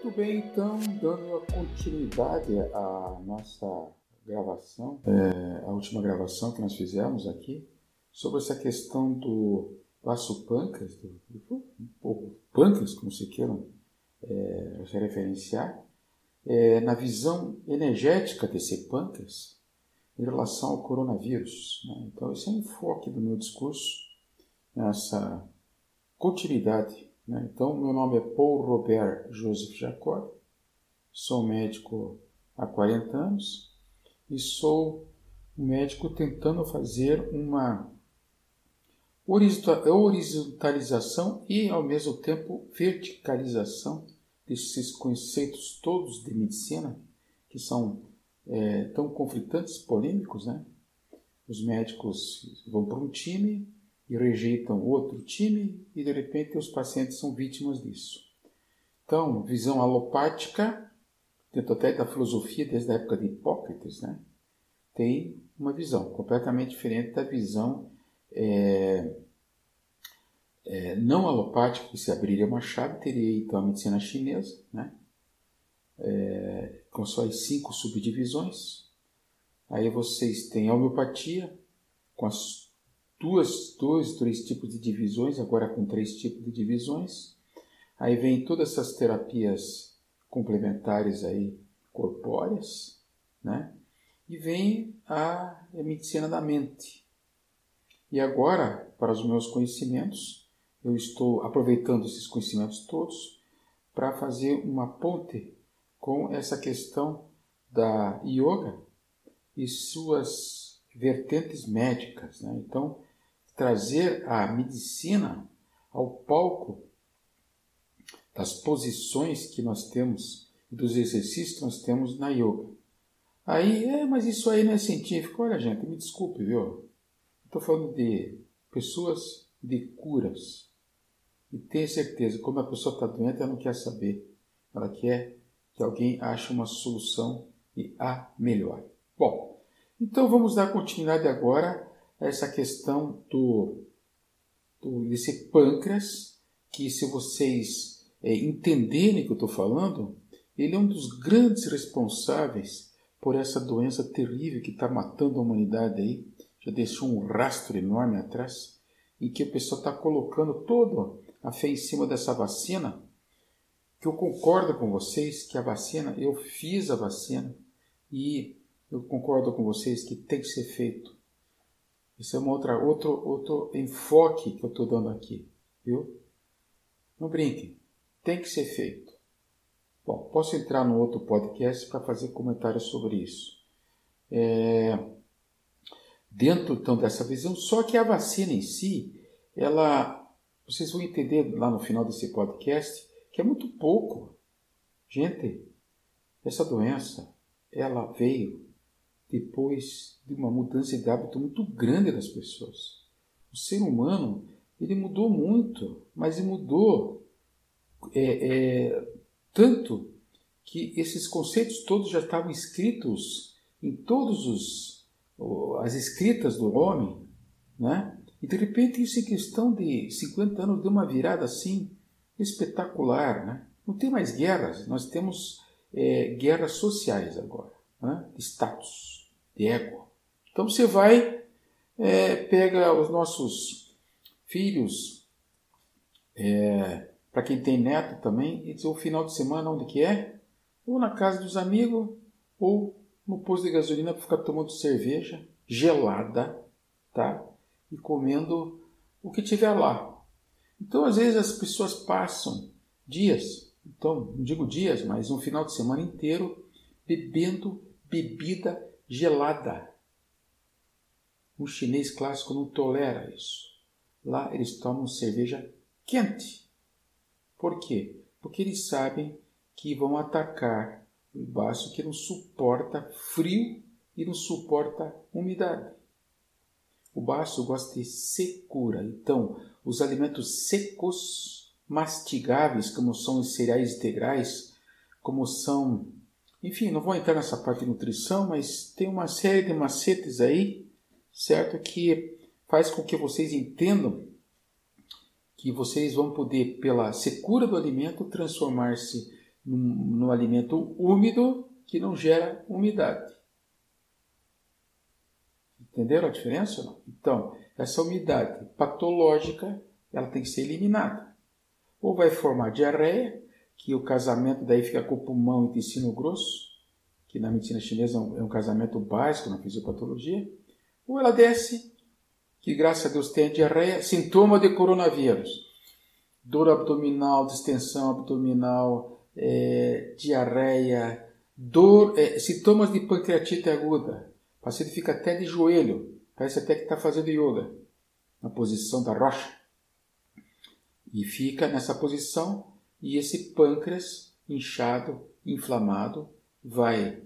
Muito bem, então, dando continuidade à nossa gravação, é, a última gravação que nós fizemos aqui, sobre essa questão do laço pâncreas, do, do, do pâncreas, como se queiram é, se referenciar, é, na visão energética desse pâncreas em relação ao coronavírus. Né? Então, esse é o enfoque do meu discurso, nessa continuidade. Né? Então, meu nome é Paul Robert Joseph Jacob, sou médico há 40 anos e sou um médico tentando fazer uma horizontalização e, ao mesmo tempo, verticalização desses conceitos todos de medicina, que são é, tão conflitantes, polêmicos, né? Os médicos vão para um time e rejeitam outro time e, de repente, os pacientes são vítimas disso. Então, visão alopática, dentro até da filosofia desde a época de Hipócrates, né? Tem uma visão completamente diferente da visão é, é, não alopática, que se abriria uma chave, teria então a medicina chinesa, né? É, com suas cinco subdivisões. Aí vocês têm a homeopatia, com as duas, dois, três tipos de divisões, agora com três tipos de divisões. Aí vem todas essas terapias complementares aí, corpóreas, né? E vem a, medicina da mente. E agora, para os meus conhecimentos, eu estou aproveitando esses conhecimentos todos para fazer uma ponte com essa questão da yoga e suas vertentes médicas. Né? Então, trazer a medicina ao palco das posições que nós temos e dos exercícios que nós temos na yoga. Aí, é, mas isso aí não é científico. Olha, gente, me desculpe, viu? Estou falando de pessoas de curas. E tenha certeza, quando a pessoa está doente, ela não quer saber. Ela quer que alguém ache uma solução e a melhore. Bom, então vamos dar continuidade agora essa questão do, do desse pâncreas, que se vocês é, entenderem o que eu estou falando, ele é um dos grandes responsáveis por essa doença terrível que está matando a humanidade aí, já deixou um rastro enorme atrás, em que a pessoa está colocando todo a fé em cima dessa vacina, que eu concordo com vocês que a vacina, eu fiz a vacina e eu concordo com vocês que tem que ser feito. Isso é uma outra, outro, outro enfoque que eu estou dando aqui, viu? Não brinquem, tem que ser feito. Bom, posso entrar no outro podcast para fazer comentários sobre isso. É, dentro então dessa visão, só que a vacina em si, ela vocês vão entender lá no final desse podcast que é muito pouco. Gente, essa doença, ela veio depois de uma mudança de hábito muito grande das pessoas. O ser humano, ele mudou muito, mas ele mudou é, é, tanto que esses conceitos todos já estavam escritos em todos os as escritas do homem, né? E de repente isso em questão de 50 anos deu uma virada assim espetacular. Né? Não tem mais guerras, nós temos é, guerras sociais agora, né? status, de ego. Então você vai, é, pega os nossos filhos, é, para quem tem neto também, e o final de semana onde que é? Ou na casa dos amigos, ou no posto de gasolina para ficar tomando cerveja gelada, tá? e comendo o que tiver lá. Então, às vezes, as pessoas passam dias, então, não digo dias, mas um final de semana inteiro, bebendo bebida gelada. Um chinês clássico não tolera isso. Lá eles tomam cerveja quente. Por quê? Porque eles sabem que vão atacar o baço que não suporta frio e não suporta umidade. O baço gosta de secura. Então, os alimentos secos, mastigáveis, como são os cereais integrais, como são. Enfim, não vou entrar nessa parte de nutrição, mas tem uma série de macetes aí, certo? Que faz com que vocês entendam que vocês vão poder, pela secura do alimento, transformar-se num, alimento úmido que não gera umidade. Entenderam a diferença? Então, essa umidade patológica ela tem que ser eliminada. Ou vai formar diarreia, que o casamento daí fica com o pulmão e intestino grosso, que na medicina chinesa é um, é casamento básico na fisiopatologia, ou ela desce, que graças a Deus tem a diarreia, sintoma de coronavírus. Dor abdominal, distensão abdominal, é, diarreia, dor, é, sintomas de pancreatite aguda. O paciente fica até de joelho, parece até que está fazendo yoga, na posição da rocha. E fica nessa posição e esse pâncreas inchado, inflamado, vai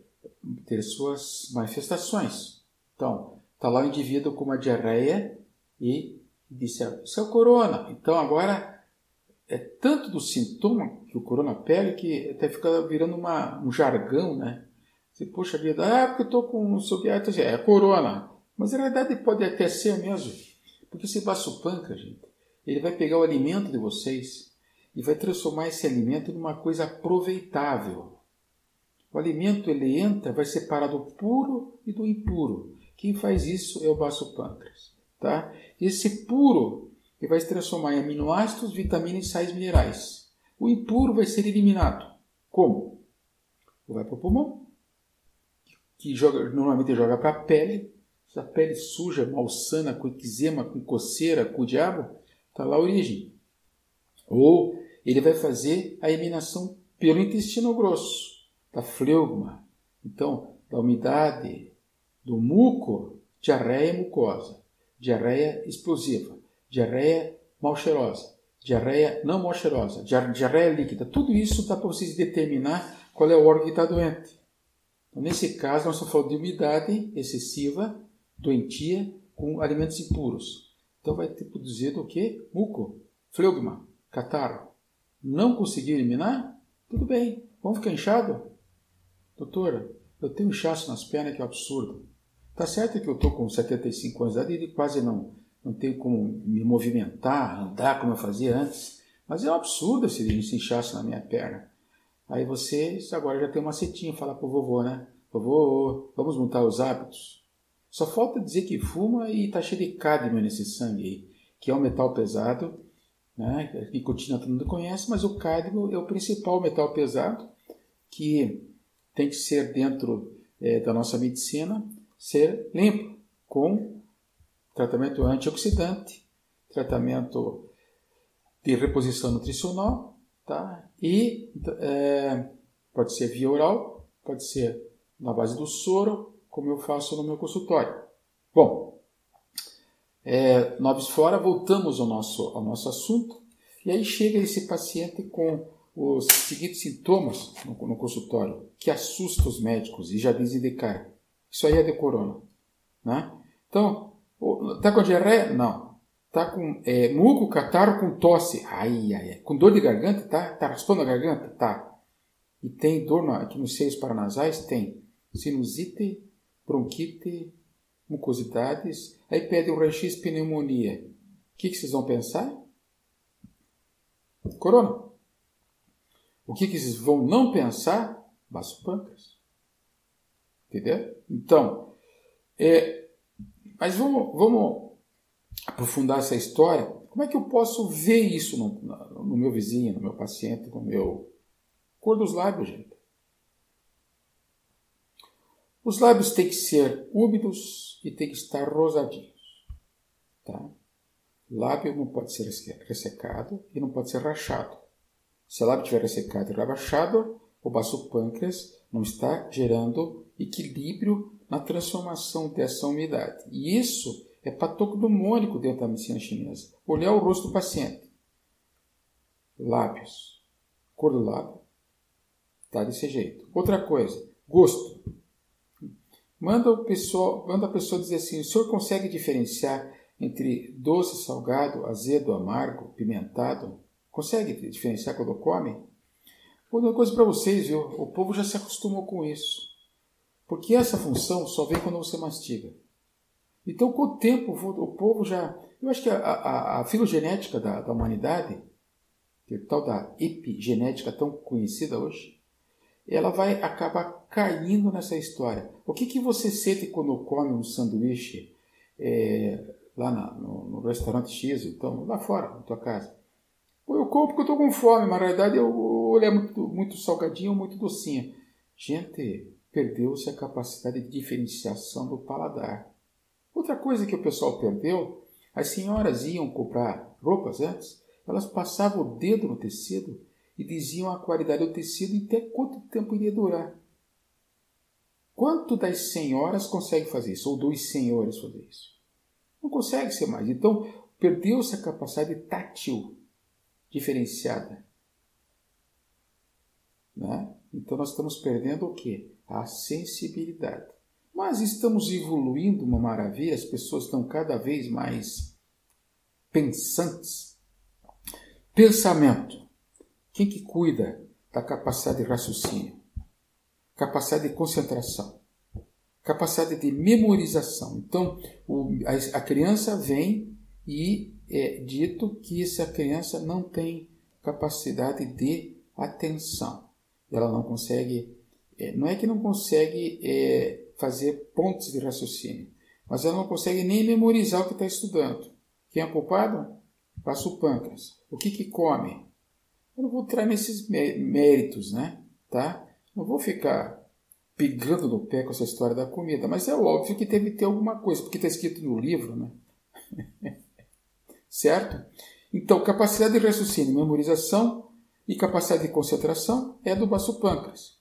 ter suas manifestações. Então, está lá o indivíduo com uma diarreia e disse: Isso é o corona. Então, agora é tanto do sintoma que o corona pega que até fica virando uma, um jargão, né? Você, puxa vida, ah, porque eu estou com sobiático, é corona. Mas na realidade pode até ser mesmo. Porque esse baço pâncreas, gente, ele vai pegar o alimento de vocês e vai transformar esse alimento numa coisa aproveitável. O alimento ele entra, vai separar do puro e do impuro. Quem faz isso é o baço pâncreas. Tá? Esse puro ele vai se transformar em aminoácidos, vitaminas e sais minerais. O impuro vai ser eliminado. Como? Vai para o pulmão, que joga, normalmente joga para a pele. Essa pele suja, malsana, com eczema, com coceira, com o diabo, está lá a origem. Ou ele vai fazer a eliminação pelo intestino grosso, da fleugma. Então, da umidade, do muco, diarreia mucosa, diarreia explosiva, diarreia mal cheirosa, diarreia não mal cheirosa, diarreia líquida. Tudo isso dá para vocês determinar qual é o órgão que está doente. Então, nesse caso, nós estamos falando de umidade excessiva, doentia, com alimentos impuros. Então vai ter produzido o que? Muco, fleugma, catarro. Não conseguiu eliminar? Tudo bem. Vamos ficar inchado? Doutora, eu tenho inchaço nas pernas que é um absurdo. Tá certo que eu estou com 75 anos de idade e quase não, não tenho como me movimentar, andar como eu fazia antes. Mas é um absurdo esse, esse inchaço na minha perna. Aí você agora já tem uma setinha, falar pro vovô, né? Vovô, vamos montar os hábitos. Só falta dizer que fuma e tá cheio de cádmio nesse sangue aí, que é um metal pesado né? Nicotina todo mundo conhece, mas o cádmio é o principal metal pesado que tem que ser dentro é, da nossa medicina ser limpo com tratamento antioxidante, tratamento de reposição nutricional, tá? E é, pode ser via oral, pode ser na base do soro, como eu faço no meu consultório. Bom, é, fora, voltamos ao nosso, ao nosso assunto, e aí chega esse paciente com os seguintes sintomas no, no consultório, que assusta os médicos e já dizem de cara, isso aí é de corona. Né? Então, tá com diarreia? Não. Tá com é, muco, catarro, com tosse. Ai, ai, ai. Com dor de garganta? Tá? Tá raspando a garganta? Tá. E tem dor na, aqui nos seios paranasais? Tem. Sinusite, bronquite, mucosidades, aí pede um raio-x pneumonia. O que, que vocês vão pensar? Corona. O que, que vocês vão não pensar? Vaso-pâncreas. Entendeu? Então, é, mas vamos, vamos aprofundar essa história. Como é que eu posso ver isso no, no meu vizinho, no meu paciente, no meu cor dos lábios, gente? Os lábios têm que ser úmidos e têm que estar rosadinhos. Tá? Lábio não pode ser ressecado e não pode ser rachado. Se o lábio estiver ressecado e rachado, o baço pâncreas não está gerando equilíbrio na transformação dessa umidade. E isso é patognomônico dentro da medicina chinesa. Olhar o rosto do paciente. Lábios. Cor do lábio. Está desse jeito. Outra coisa. Gosto. Manda, o pessoal, manda a pessoa dizer assim: o senhor consegue diferenciar entre doce, salgado, azedo, amargo, pimentado? Consegue diferenciar quando come? Vou dar uma coisa para vocês, viu? O povo já se acostumou com isso. Porque essa função só vem quando você mastiga. Então, com o tempo, o povo já. Eu acho que a, a, a filogenética da, da humanidade, que é tal da epigenética tão conhecida hoje, ela vai acabar caindo nessa história. O que, que você sente quando come um sanduíche é, lá na, no, no, restaurante X, então, lá fora, na tua casa? Eu como porque eu estou com fome, mas na realidade eu, ele é muito, muito salgadinho ou muito docinho. Gente, perdeu-se a capacidade de diferenciação do paladar. Outra coisa que o pessoal perdeu, as senhoras iam comprar roupas antes, elas passavam o dedo no tecido e diziam a qualidade do tecido e até quanto tempo iria durar. Quanto das senhoras consegue fazer isso? Ou dos senhores fazer isso? Não consegue ser mais. Então, perdeu-se a capacidade tátil diferenciada. Né? Então, nós estamos perdendo o quê? A sensibilidade. Mas estamos evoluindo uma maravilha, as pessoas estão cada vez mais pensantes. Pensamento. Quem que cuida da capacidade de raciocínio? Capacidade de concentração. Capacidade de memorização. Então, o, a, a, criança vem e é dito que essa criança não tem capacidade de atenção. Ela não consegue, é, não é que não consegue é, fazer pontos de raciocínio, mas ela não consegue nem memorizar o que está estudando. Quem é culpado? Passa o pâncreas. O que, que come? Eu não vou entrar nesses méritos, né? Tá? Não vou ficar pegando no pé com essa história da comida, mas é óbvio que deve ter alguma coisa, porque está escrito no livro, né? certo? Então, capacidade de raciocínio, memorização e capacidade de concentração é do baço pâncreas.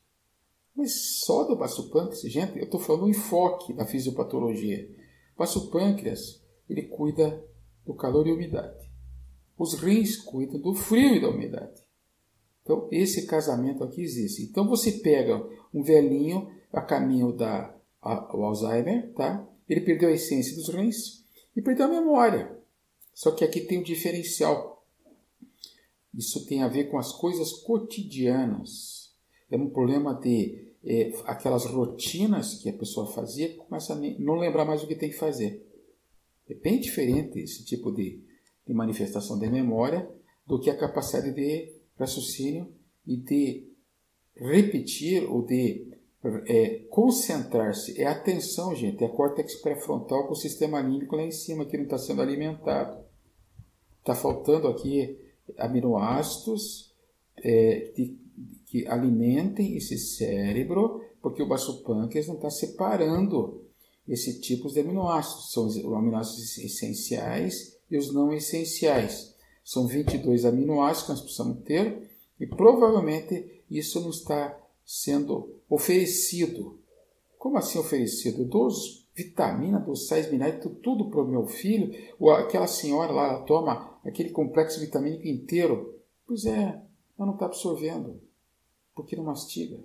Mas só do baço pâncreas, gente, eu estou falando do enfoque da fisiopatologia. O baço pâncreas, ele cuida do calor e umidade. Os rins cuidam do frio e da umidade. Então, esse casamento aqui existe. Então, você pega um velhinho a caminho da a, o Alzheimer, tá? Ele perdeu a essência dos rins e perdeu a memória. Só que aqui tem um diferencial. Isso tem a ver com as coisas cotidianas. É um problema de é, aquelas rotinas que a pessoa fazia, começa a não lembrar mais o que tem que fazer. É bem diferente esse tipo de, de manifestação de memória do que a capacidade de raciocínio e de repetir ou de é, concentrar-se. É atenção, gente. É córtex pré-frontal com o sistema límbico lá em cima que não está sendo alimentado. Está faltando aqui aminoácidos é, de, que alimentem esse cérebro, porque o baço pâncreas não está separando esse tipo de aminoácidos. São os aminoácidos essenciais e os não essenciais. São 22 aminoácidos que nós precisamos ter e provavelmente isso não está sendo oferecido. Como assim oferecido? Dou vitaminas, dou sais minerais, tudo para o meu filho. Ou aquela senhora lá toma aquele complexo vitamínico inteiro. Pois é, ela não está absorvendo. Porque não mastiga.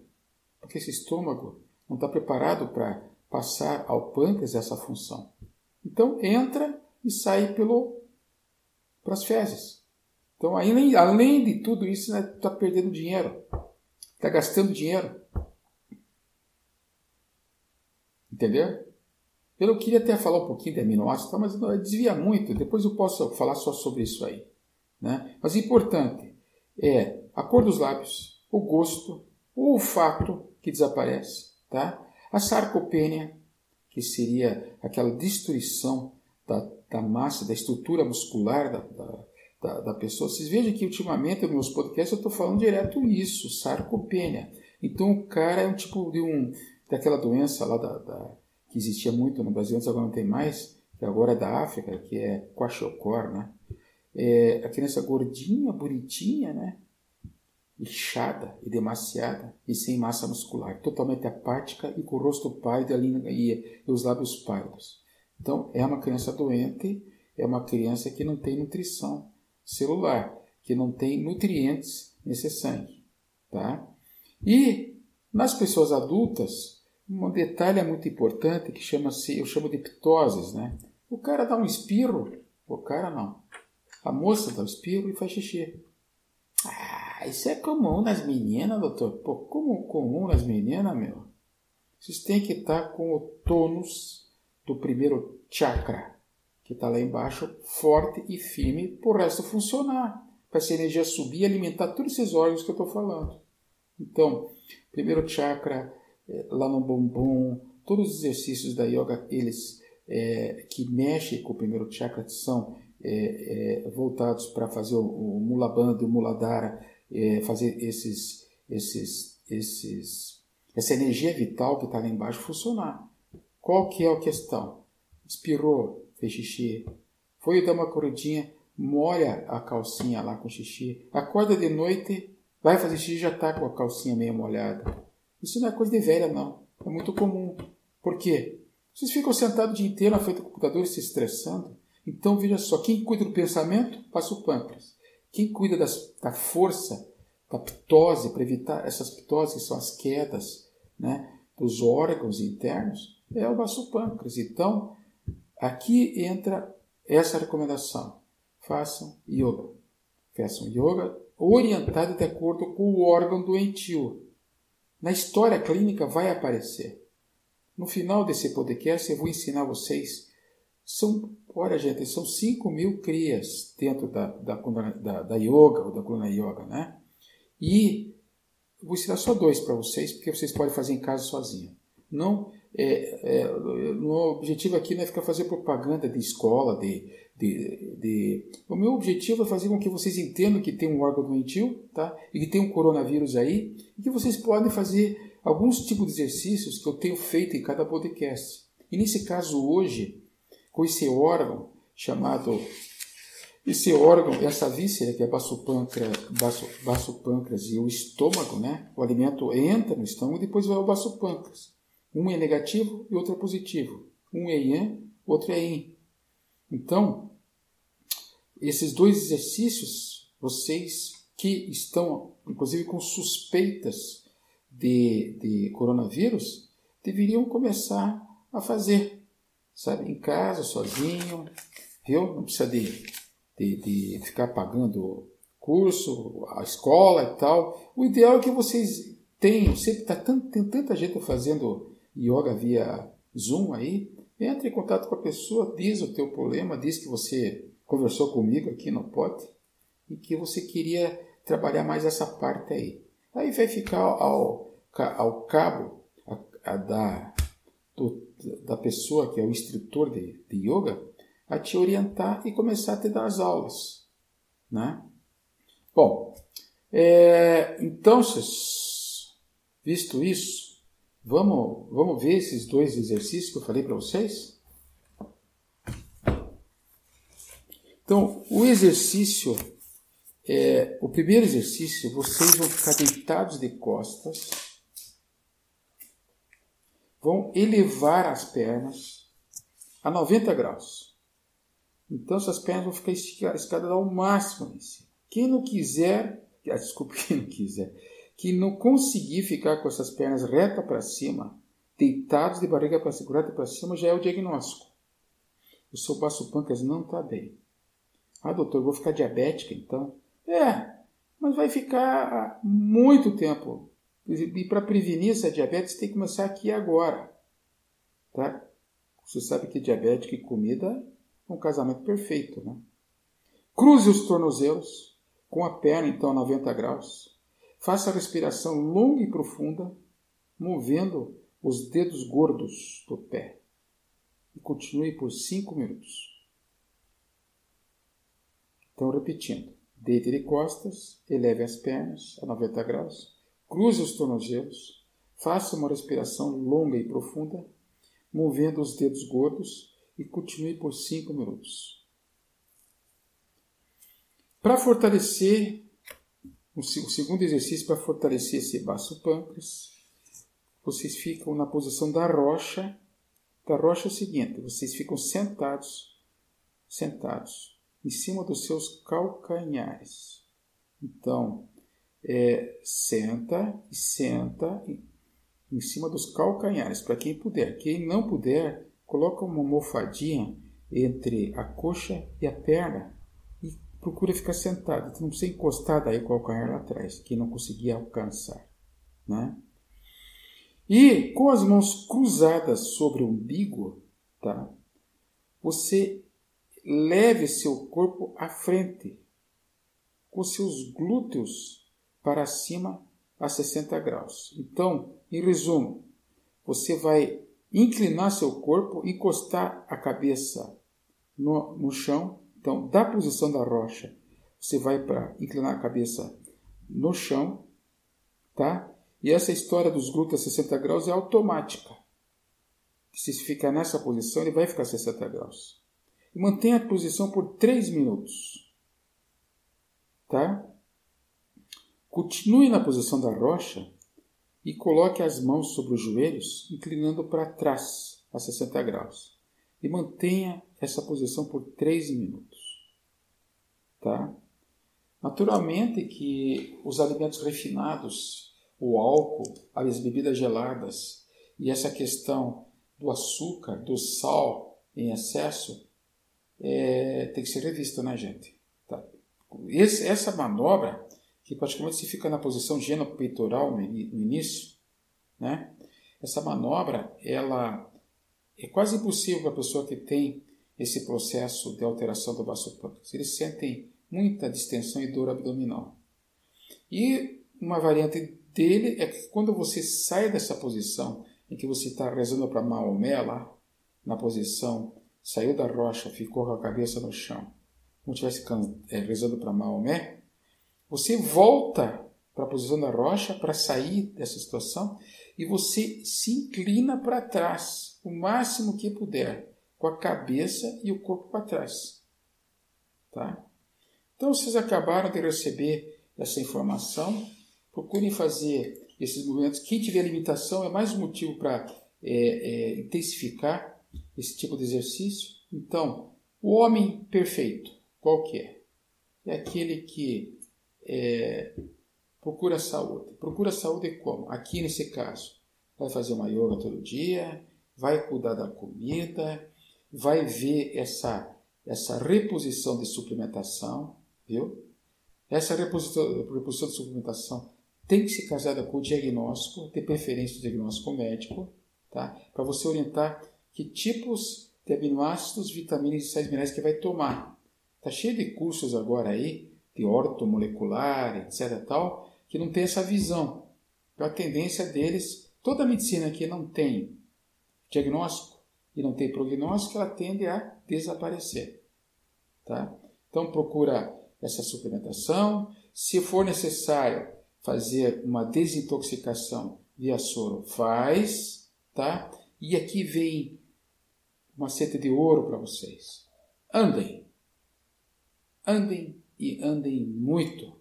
Porque esse estômago não está preparado para passar ao pâncreas essa função. Então entra e sai pelo para as fezes. Então, além, além de tudo isso, está né, tá perdendo dinheiro, está gastando dinheiro. Entendeu? Eu queria até falar um pouquinho de aminoácidos, mas desvia muito. Depois eu posso falar só sobre isso aí. Né? Mas importante é a cor dos lábios, o gosto, o olfato que desaparece, tá? a sarcopênia, que seria aquela destruição da, da massa, da estrutura muscular da, da, da, da pessoa. Vocês vejam que ultimamente nos meus podcasts eu estou falando direto isso, sarcopênia. Então o cara é um tipo de um daquela doença lá da, da que existia muito no Brasil, antes agora não tem mais, que agora é da África, que é Kwashiorkor, né? É a criança gordinha, bonitinha, né? inchada e demasiada e sem massa muscular, totalmente apática e com o rosto pálido e, e os lábios pálidos. Então, é uma criança doente, é uma criança que não tem nutrição celular, que não tem nutrientes nesse sangue. Tá? E nas pessoas adultas, um detalhe é muito importante que chama-se, eu chamo de ptoses, né? O cara dá um espirro, o cara não. A moça dá um espirro e faz xixi. Ah, isso é comum nas meninas, doutor. Pô, como comum nas meninas, meu? Vocês têm que estar com o tônus do primeiro chakra, que está lá embaixo, forte e firme, para o resto funcionar. Para essa energia subir e alimentar todos esses órgãos que eu estou falando. Então, Primeiro chakra, é, lá no bumbum, todos os exercícios da yoga, eles é, que mexem com o primeiro chakra são é, é, voltados para fazer o, o Mula Bandha, o Muladhara, fazer esses, esses, esses, essa energia vital que está lá embaixo funcionar. Qual que é a questão? Expirou, fez xixi, foi dar uma corridinha, molha a calcinha lá com xixi, acorda de noite, vai fazer xixi já está com a calcinha meio molhada. Isso não é coisa de velha, não. É muito comum. Por quê? Vocês ficam sentados o dia inteiro na frente do computador se estressando. Então, veja só, quem cuida do pensamento, passa o pâncreas. Quem cuida das, da força, da ptose, para evitar essas ptoses, que são as quedas né, dos órgãos internos, é o vaso pâncreas. Então, aqui entra essa recomendação. Façam yoga. Façam yoga orientado de acordo com o órgão doentio. Na história clínica vai aparecer. No final desse podcast eu vou ensinar vocês. São, olha gente, são 5 mil crias dentro da, da, da, da yoga ou da Kulana Yoga, né? E vou ensinar só dois para vocês, porque vocês podem fazer em casa sozinho. Não, é, é, o objetivo aqui não é ficar fazer propaganda de escola, de, de, de, O meu objetivo é fazer com que vocês entendam que tem um órgão doentio, tá? E que tem um coronavírus aí, e que vocês podem fazer alguns tipos de exercícios que eu tenho feito em cada podcast. E nesse caso hoje, com esse órgão chamado esse órgão, essa víscera que é baço pâncreas, baço, baço pâncreas e o estômago, né? O alimento entra no estômago e depois vai ao baço pâncreas. Um é negativo e outro é positivo. Um é yang, outro é yin. Então, esses dois exercícios, vocês que estão, inclusive, com suspeitas de, de coronavírus, deveriam começar a fazer, sabe, em casa, sozinho, viu? Não precisa de, de, de ficar pagando curso, a escola e tal. O ideal é que vocês tenham, sempre tá, tem tanta gente fazendo yoga via Zoom aí, entre em contato com a pessoa, diz o teu problema, diz que você conversou comigo aqui no pote e que você queria trabalhar mais essa parte aí. Aí vai ficar ao, ao cabo a, a da, do, da pessoa que é o instrutor de, de yoga a te orientar e começar a te dar as aulas. Né? Bom, é, então, visto isso, Vamos, vamos ver esses dois exercícios que eu falei para vocês? Então, o exercício, é, o primeiro exercício, vocês vão ficar deitados de costas, vão elevar as pernas a 90 graus. Então, essas pernas vão ficar esticadas ao máximo. Quem não quiser, ah, desculpe, quem não quiser, que não conseguir ficar com essas pernas reta para cima, deitados de barriga para segurada para cima, já é o diagnóstico. O seu baço pâncreas não está bem. Ah, doutor, vou ficar diabética então? É, mas vai ficar muito tempo. E para prevenir essa diabetes, tem que começar aqui agora. Tá? Você sabe que diabética e comida é um casamento perfeito, né? Cruze os tornozelos com a perna, então, a 90 graus. Faça a respiração longa e profunda, movendo os dedos gordos do pé. E continue por cinco minutos. Então, repetindo. Deite de costas, eleve as pernas a 90 graus, cruze os tornozelos, faça uma respiração longa e profunda, movendo os dedos gordos e continue por cinco minutos. Para fortalecer o segundo exercício para fortalecer esse baço pâncreas, vocês ficam na posição da rocha. Da rocha é o seguinte: vocês ficam sentados, sentados em cima dos seus calcanhares. Então, é, senta e senta em cima dos calcanhares, para quem puder. Quem não puder, coloca uma almofadinha entre a coxa e a perna procura ficar sentado, não precisa encostar daí com o calcanhar lá atrás, que não conseguia alcançar. Né? E com as mãos cruzadas sobre o umbigo, tá? você leve seu corpo à frente, com seus glúteos para cima a 60 graus. Então, em resumo, você vai inclinar seu corpo, encostar a cabeça no, no chão. Então, da posição da rocha, você vai para inclinar a cabeça no chão, tá? E essa história dos glúteos a 60 graus é automática. Se ficar nessa posição, ele vai ficar a 60 graus. E mantenha a posição por 3 minutos. Tá? Continue na posição da rocha e coloque as mãos sobre os joelhos, inclinando para trás a 60 graus. E mantenha essa posição por 3 minutos. Tá? Naturalmente que os alimentos refinados, o álcool, as bebidas geladas e essa questão do açúcar, do sal em excesso, é, tem que ser revista, né, gente? Tá? Esse, essa manobra, que praticamente se fica na posição genopeitoral no, no início, né? Essa manobra, ela é quase impossível para a pessoa que tem esse processo de alteração do vasopancreas. Eles sentem muita distensão e dor abdominal. E uma variante dele é que quando você sai dessa posição em que você está rezando para Maomé lá, na posição, saiu da rocha, ficou com a cabeça no chão, como estivesse é, rezando para Maomé, você volta para a posição da rocha para sair dessa situação e você se inclina para trás o máximo que puder, com a cabeça e o corpo para trás. Tá? Então vocês acabaram de receber essa informação. Procurem fazer esses movimentos. Quem tiver limitação é mais um motivo para é, é, intensificar esse tipo de exercício. Então, o homem perfeito, qual que é? É aquele que é, procura saúde. Procura saúde como? Aqui nesse caso, vai fazer uma yoga todo dia, vai cuidar da comida, vai ver essa, essa reposição de suplementação, viu? Essa reposição, reposição de suplementação tem que ser casada com o diagnóstico, de preferência o diagnóstico médico, tá? Para você orientar que tipos de aminoácidos, vitaminas e sais minerais que vai tomar. Tá cheio de cursos agora aí, de ortomolecular, etc tal, que não tem essa visão. Então a tendência deles, toda a medicina que não tem diagnóstico e não tem prognóstico, ela tende a desaparecer, tá? Então procura essa suplementação. Se for necessário fazer uma desintoxicação via soro, faz, tá? E aqui vem uma seta de ouro para vocês. Andem. Andem e andem muito.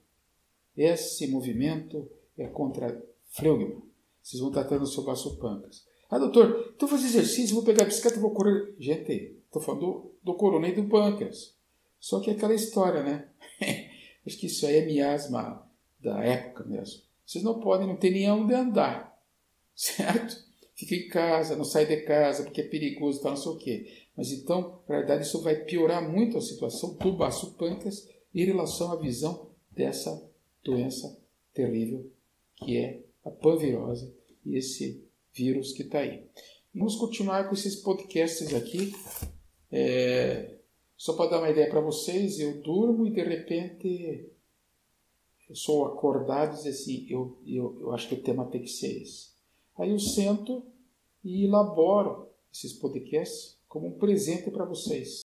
Esse movimento é contra fleugma. Vocês vão tratando o seu baço pancas. Ah, doutor, estou fazendo exercício, vou pegar a bicicleta e vou correr. Gente, estou falando do, do coroneio do pâncreas. Só que é aquela história, né? Acho que isso aí é miasma da época mesmo. Vocês não podem, não ter nem onde andar, certo? Fica em casa, não sai de casa porque é perigoso, tal, não sei o quê. Mas então, na verdade, isso vai piorar muito a situação do baço pâncreas em relação à visão dessa doença terrível que é a panvirose e esse vírus que está aí. Vamos continuar com esses podcasts aqui. É, só para dar uma ideia para vocês, eu durmo e de repente eu sou acordado e diz assim, eu, eu, eu acho que o tema tem que ser esse. Aí eu sento e elaboro esses podcasts como um presente para vocês.